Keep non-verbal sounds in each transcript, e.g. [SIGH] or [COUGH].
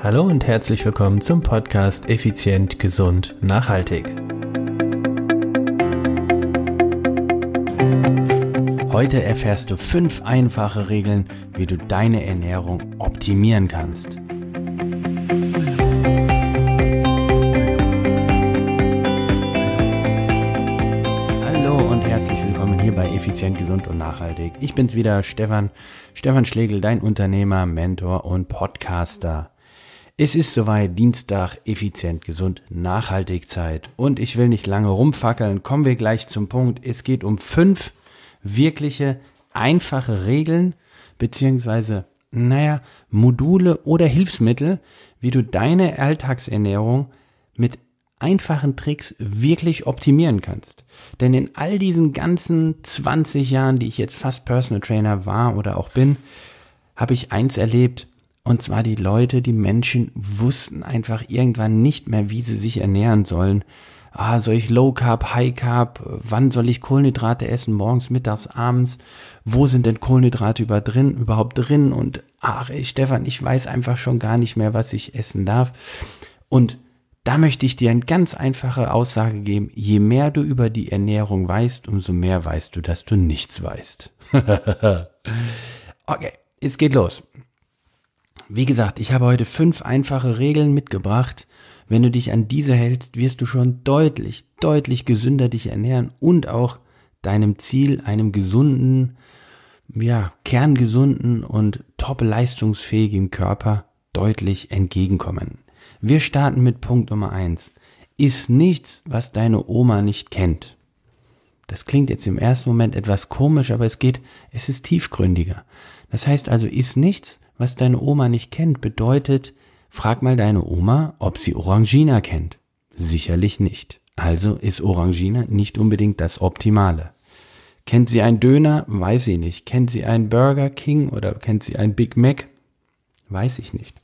Hallo und herzlich willkommen zum Podcast Effizient, Gesund, Nachhaltig. Heute erfährst du fünf einfache Regeln, wie du deine Ernährung optimieren kannst. Hallo und herzlich willkommen hier bei Effizient, Gesund und Nachhaltig. Ich bin's wieder, Stefan, Stefan Schlegel, dein Unternehmer, Mentor und Podcaster. Es ist soweit Dienstag, effizient, gesund, nachhaltig Zeit. Und ich will nicht lange rumfackeln, kommen wir gleich zum Punkt. Es geht um fünf wirkliche, einfache Regeln, beziehungsweise, naja, Module oder Hilfsmittel, wie du deine Alltagsernährung mit einfachen Tricks wirklich optimieren kannst. Denn in all diesen ganzen 20 Jahren, die ich jetzt fast Personal Trainer war oder auch bin, habe ich eins erlebt, und zwar die Leute, die Menschen wussten einfach irgendwann nicht mehr, wie sie sich ernähren sollen. Ah, soll ich Low Carb, High Carb? Wann soll ich Kohlenhydrate essen? Morgens, mittags, abends? Wo sind denn Kohlenhydrate über drin, überhaupt drin? Und ach, ey, Stefan, ich weiß einfach schon gar nicht mehr, was ich essen darf. Und da möchte ich dir eine ganz einfache Aussage geben. Je mehr du über die Ernährung weißt, umso mehr weißt du, dass du nichts weißt. [LAUGHS] okay, es geht los. Wie gesagt, ich habe heute fünf einfache Regeln mitgebracht. Wenn du dich an diese hältst, wirst du schon deutlich, deutlich gesünder dich ernähren und auch deinem Ziel, einem gesunden, ja, kerngesunden und top leistungsfähigen Körper deutlich entgegenkommen. Wir starten mit Punkt Nummer eins. Ist nichts, was deine Oma nicht kennt. Das klingt jetzt im ersten Moment etwas komisch, aber es geht, es ist tiefgründiger. Das heißt also, ist nichts, was deine Oma nicht kennt, bedeutet, frag mal deine Oma, ob sie Orangina kennt. Sicherlich nicht. Also ist Orangina nicht unbedingt das Optimale. Kennt sie einen Döner? Weiß sie nicht. Kennt sie einen Burger King oder kennt sie einen Big Mac? Weiß ich nicht.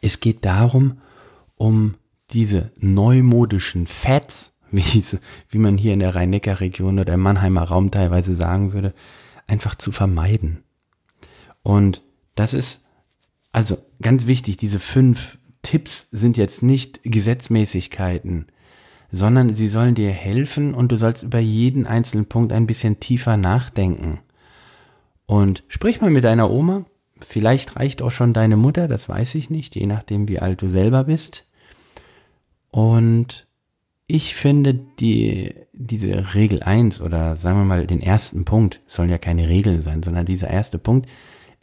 Es geht darum, um diese neumodischen Fats, wie, wie man hier in der Rhein-Neckar-Region oder im Mannheimer Raum teilweise sagen würde, einfach zu vermeiden. Und das ist also ganz wichtig, diese fünf Tipps sind jetzt nicht Gesetzmäßigkeiten, sondern sie sollen dir helfen und du sollst über jeden einzelnen Punkt ein bisschen tiefer nachdenken. Und sprich mal mit deiner Oma, vielleicht reicht auch schon deine Mutter, das weiß ich nicht, je nachdem wie alt du selber bist. Und ich finde die, diese Regel eins oder sagen wir mal den ersten Punkt, sollen ja keine Regeln sein, sondern dieser erste Punkt,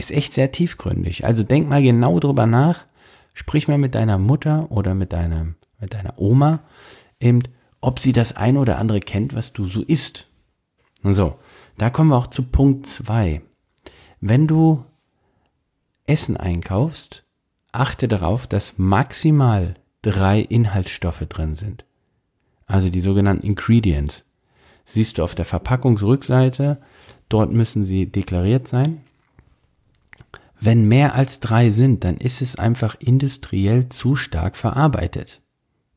ist echt sehr tiefgründig. Also denk mal genau drüber nach, sprich mal mit deiner Mutter oder mit deiner, mit deiner Oma, eben, ob sie das ein oder andere kennt, was du so isst. So, da kommen wir auch zu Punkt zwei. Wenn du Essen einkaufst, achte darauf, dass maximal drei Inhaltsstoffe drin sind. Also die sogenannten Ingredients. Siehst du auf der Verpackungsrückseite, dort müssen sie deklariert sein. Wenn mehr als drei sind, dann ist es einfach industriell zu stark verarbeitet.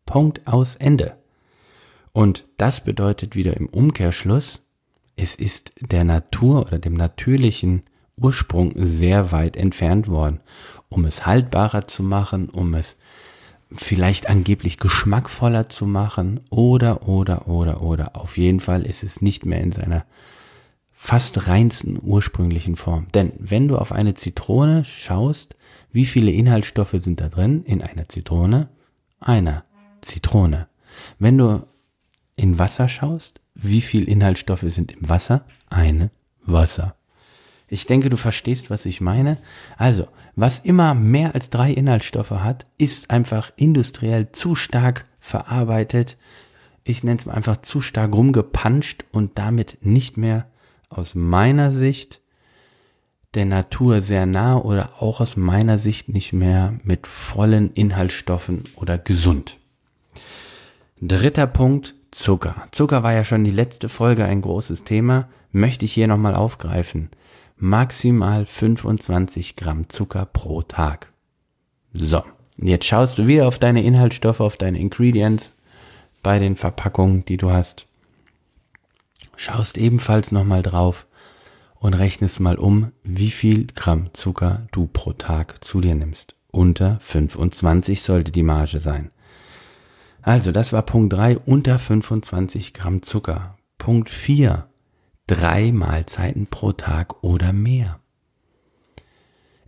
Punkt aus Ende. Und das bedeutet wieder im Umkehrschluss, es ist der Natur oder dem natürlichen Ursprung sehr weit entfernt worden, um es haltbarer zu machen, um es vielleicht angeblich geschmackvoller zu machen oder, oder, oder, oder. Auf jeden Fall ist es nicht mehr in seiner fast reinsten ursprünglichen Form. Denn wenn du auf eine Zitrone schaust, wie viele Inhaltsstoffe sind da drin in einer Zitrone? Einer Zitrone. Wenn du in Wasser schaust, wie viele Inhaltsstoffe sind im Wasser? Eine Wasser. Ich denke, du verstehst, was ich meine. Also, was immer mehr als drei Inhaltsstoffe hat, ist einfach industriell zu stark verarbeitet. Ich nenne es mal einfach zu stark rumgepanscht und damit nicht mehr aus meiner Sicht der Natur sehr nah oder auch aus meiner Sicht nicht mehr mit vollen Inhaltsstoffen oder gesund. Dritter Punkt, Zucker. Zucker war ja schon die letzte Folge ein großes Thema, möchte ich hier nochmal aufgreifen. Maximal 25 Gramm Zucker pro Tag. So, jetzt schaust du wieder auf deine Inhaltsstoffe, auf deine Ingredients bei den Verpackungen, die du hast schaust ebenfalls nochmal drauf und rechnest mal um, wie viel Gramm Zucker du pro Tag zu dir nimmst. Unter 25 sollte die Marge sein. Also, das war Punkt 3, unter 25 Gramm Zucker. Punkt 4, drei Mahlzeiten pro Tag oder mehr.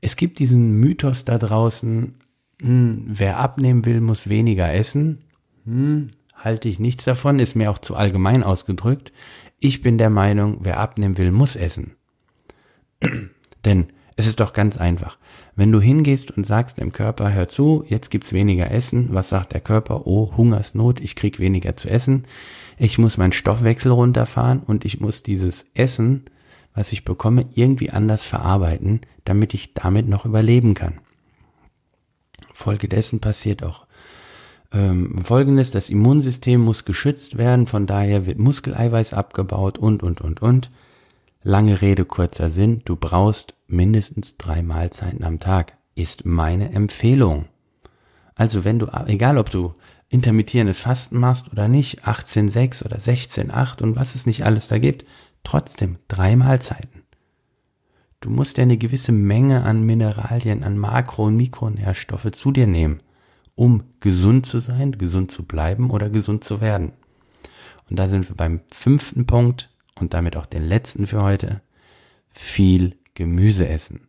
Es gibt diesen Mythos da draußen, hm, wer abnehmen will, muss weniger essen. Hm, halte ich nichts davon, ist mir auch zu allgemein ausgedrückt. Ich bin der Meinung, wer abnehmen will, muss essen. [CLEARS THROAT] Denn es ist doch ganz einfach. Wenn du hingehst und sagst dem Körper, hör zu, jetzt gibt's weniger Essen, was sagt der Körper? Oh, Hungersnot, ich krieg weniger zu essen. Ich muss meinen Stoffwechsel runterfahren und ich muss dieses Essen, was ich bekomme, irgendwie anders verarbeiten, damit ich damit noch überleben kann. Folgedessen passiert auch ähm, Folgendes, das Immunsystem muss geschützt werden, von daher wird Muskeleiweiß abgebaut und, und, und, und. Lange Rede, kurzer Sinn, du brauchst mindestens drei Mahlzeiten am Tag, ist meine Empfehlung. Also wenn du, egal ob du intermittierendes Fasten machst oder nicht, 18,6 oder 16,8 und was es nicht alles da gibt, trotzdem drei Mahlzeiten. Du musst ja eine gewisse Menge an Mineralien, an Makro- und Mikronährstoffe zu dir nehmen, um gesund zu sein, gesund zu bleiben oder gesund zu werden. Und da sind wir beim fünften Punkt, und damit auch den letzten für heute, viel Gemüse essen.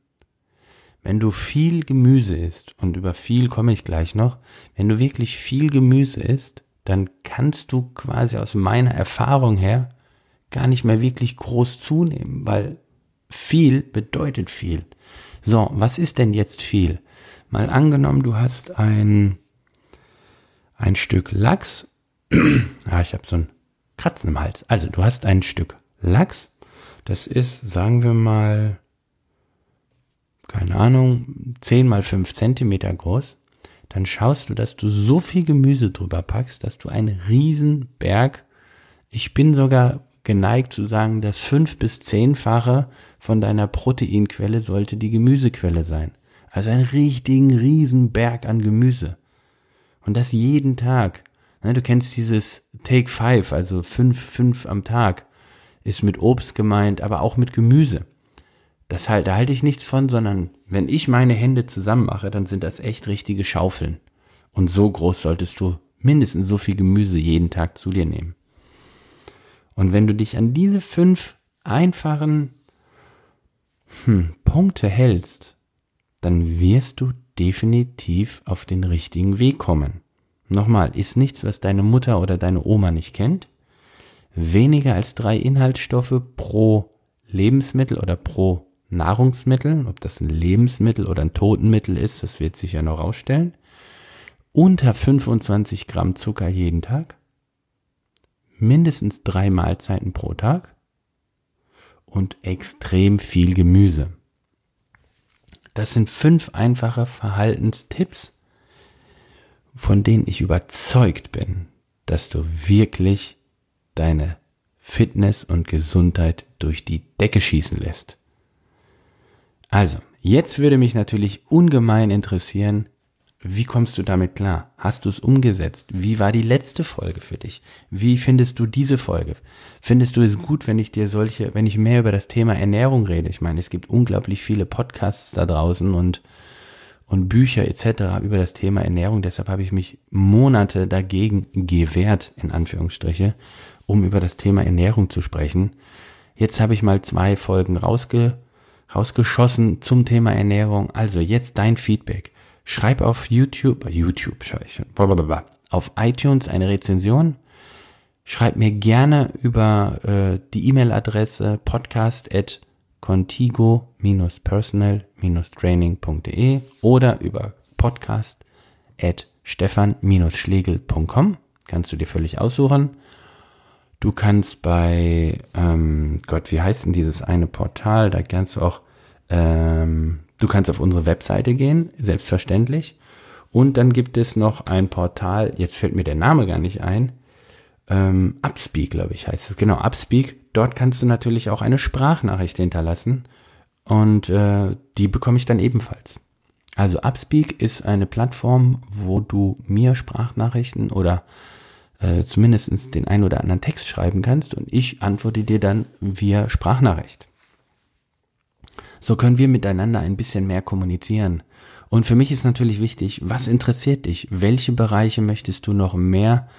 Wenn du viel Gemüse isst, und über viel komme ich gleich noch, wenn du wirklich viel Gemüse isst, dann kannst du quasi aus meiner Erfahrung her gar nicht mehr wirklich groß zunehmen, weil viel bedeutet viel. So, was ist denn jetzt viel? Mal angenommen, du hast ein, ein Stück Lachs. [CLEARS THROAT] ah, ich habe so ein Kratzen im Hals. Also, du hast ein Stück Lachs. Das ist, sagen wir mal, keine Ahnung, 10 mal 5 Zentimeter groß. Dann schaust du, dass du so viel Gemüse drüber packst, dass du einen riesen Berg, ich bin sogar geneigt zu sagen, das fünf bis zehnfache von deiner Proteinquelle sollte die Gemüsequelle sein. Also einen richtigen riesen Berg an Gemüse. Und das jeden Tag. Ne, du kennst dieses Take Five, also fünf, fünf am Tag, ist mit Obst gemeint, aber auch mit Gemüse. Das halt, da halte ich nichts von, sondern wenn ich meine Hände zusammen mache, dann sind das echt richtige Schaufeln. Und so groß solltest du mindestens so viel Gemüse jeden Tag zu dir nehmen. Und wenn du dich an diese fünf einfachen hm, Punkte hältst, dann wirst du definitiv auf den richtigen Weg kommen. Nochmal, ist nichts, was deine Mutter oder deine Oma nicht kennt. Weniger als drei Inhaltsstoffe pro Lebensmittel oder pro Nahrungsmittel, ob das ein Lebensmittel oder ein Totenmittel ist, das wird sich ja noch rausstellen. Unter 25 Gramm Zucker jeden Tag. Mindestens drei Mahlzeiten pro Tag. Und extrem viel Gemüse. Das sind fünf einfache Verhaltenstipps, von denen ich überzeugt bin, dass du wirklich deine Fitness und Gesundheit durch die Decke schießen lässt. Also, jetzt würde mich natürlich ungemein interessieren, wie kommst du damit klar? Hast du es umgesetzt? Wie war die letzte Folge für dich? Wie findest du diese Folge? Findest du es gut, wenn ich dir solche, wenn ich mehr über das Thema Ernährung rede? Ich meine, es gibt unglaublich viele Podcasts da draußen und und Bücher etc. über das Thema Ernährung. Deshalb habe ich mich Monate dagegen gewehrt, in Anführungsstriche, um über das Thema Ernährung zu sprechen. Jetzt habe ich mal zwei Folgen rausge rausgeschossen zum Thema Ernährung. Also jetzt dein Feedback. Schreib auf YouTube, äh, YouTube, schon, blablabla, auf iTunes eine Rezension. Schreib mir gerne über äh, die E-Mail-Adresse podcast at contigo-personal-training.de oder über podcast at stefan-schlegel.com. Kannst du dir völlig aussuchen. Du kannst bei, ähm, Gott, wie heißt denn dieses eine Portal? Da kannst du auch, ähm, du kannst auf unsere Webseite gehen, selbstverständlich. Und dann gibt es noch ein Portal, jetzt fällt mir der Name gar nicht ein, ähm, Upspeak, glaube ich, heißt es. Genau, Upspeak. Dort kannst du natürlich auch eine Sprachnachricht hinterlassen und äh, die bekomme ich dann ebenfalls. Also Upspeak ist eine Plattform, wo du mir Sprachnachrichten oder äh, zumindest den ein oder anderen Text schreiben kannst und ich antworte dir dann via Sprachnachricht. So können wir miteinander ein bisschen mehr kommunizieren Und für mich ist natürlich wichtig, was interessiert dich? Welche Bereiche möchtest du noch mehr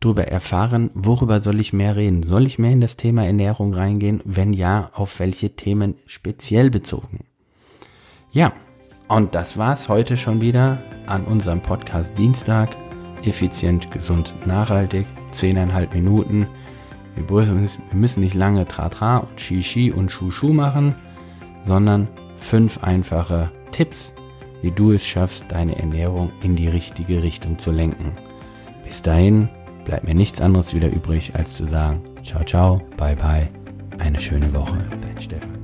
darüber erfahren? Worüber soll ich mehr reden? Soll ich mehr in das Thema Ernährung reingehen? Wenn ja, auf welche Themen speziell bezogen? Ja, und das war's heute schon wieder an unserem Podcast Dienstag. Effizient, gesund, nachhaltig. Zehneinhalb Minuten. Wir müssen nicht lange Tratra und Shishi und Shushu machen, sondern fünf einfache Tipps, wie du es schaffst, deine Ernährung in die richtige Richtung zu lenken. Bis dahin bleibt mir nichts anderes wieder übrig, als zu sagen, ciao, ciao, bye, bye, eine schöne Woche, dein Stefan.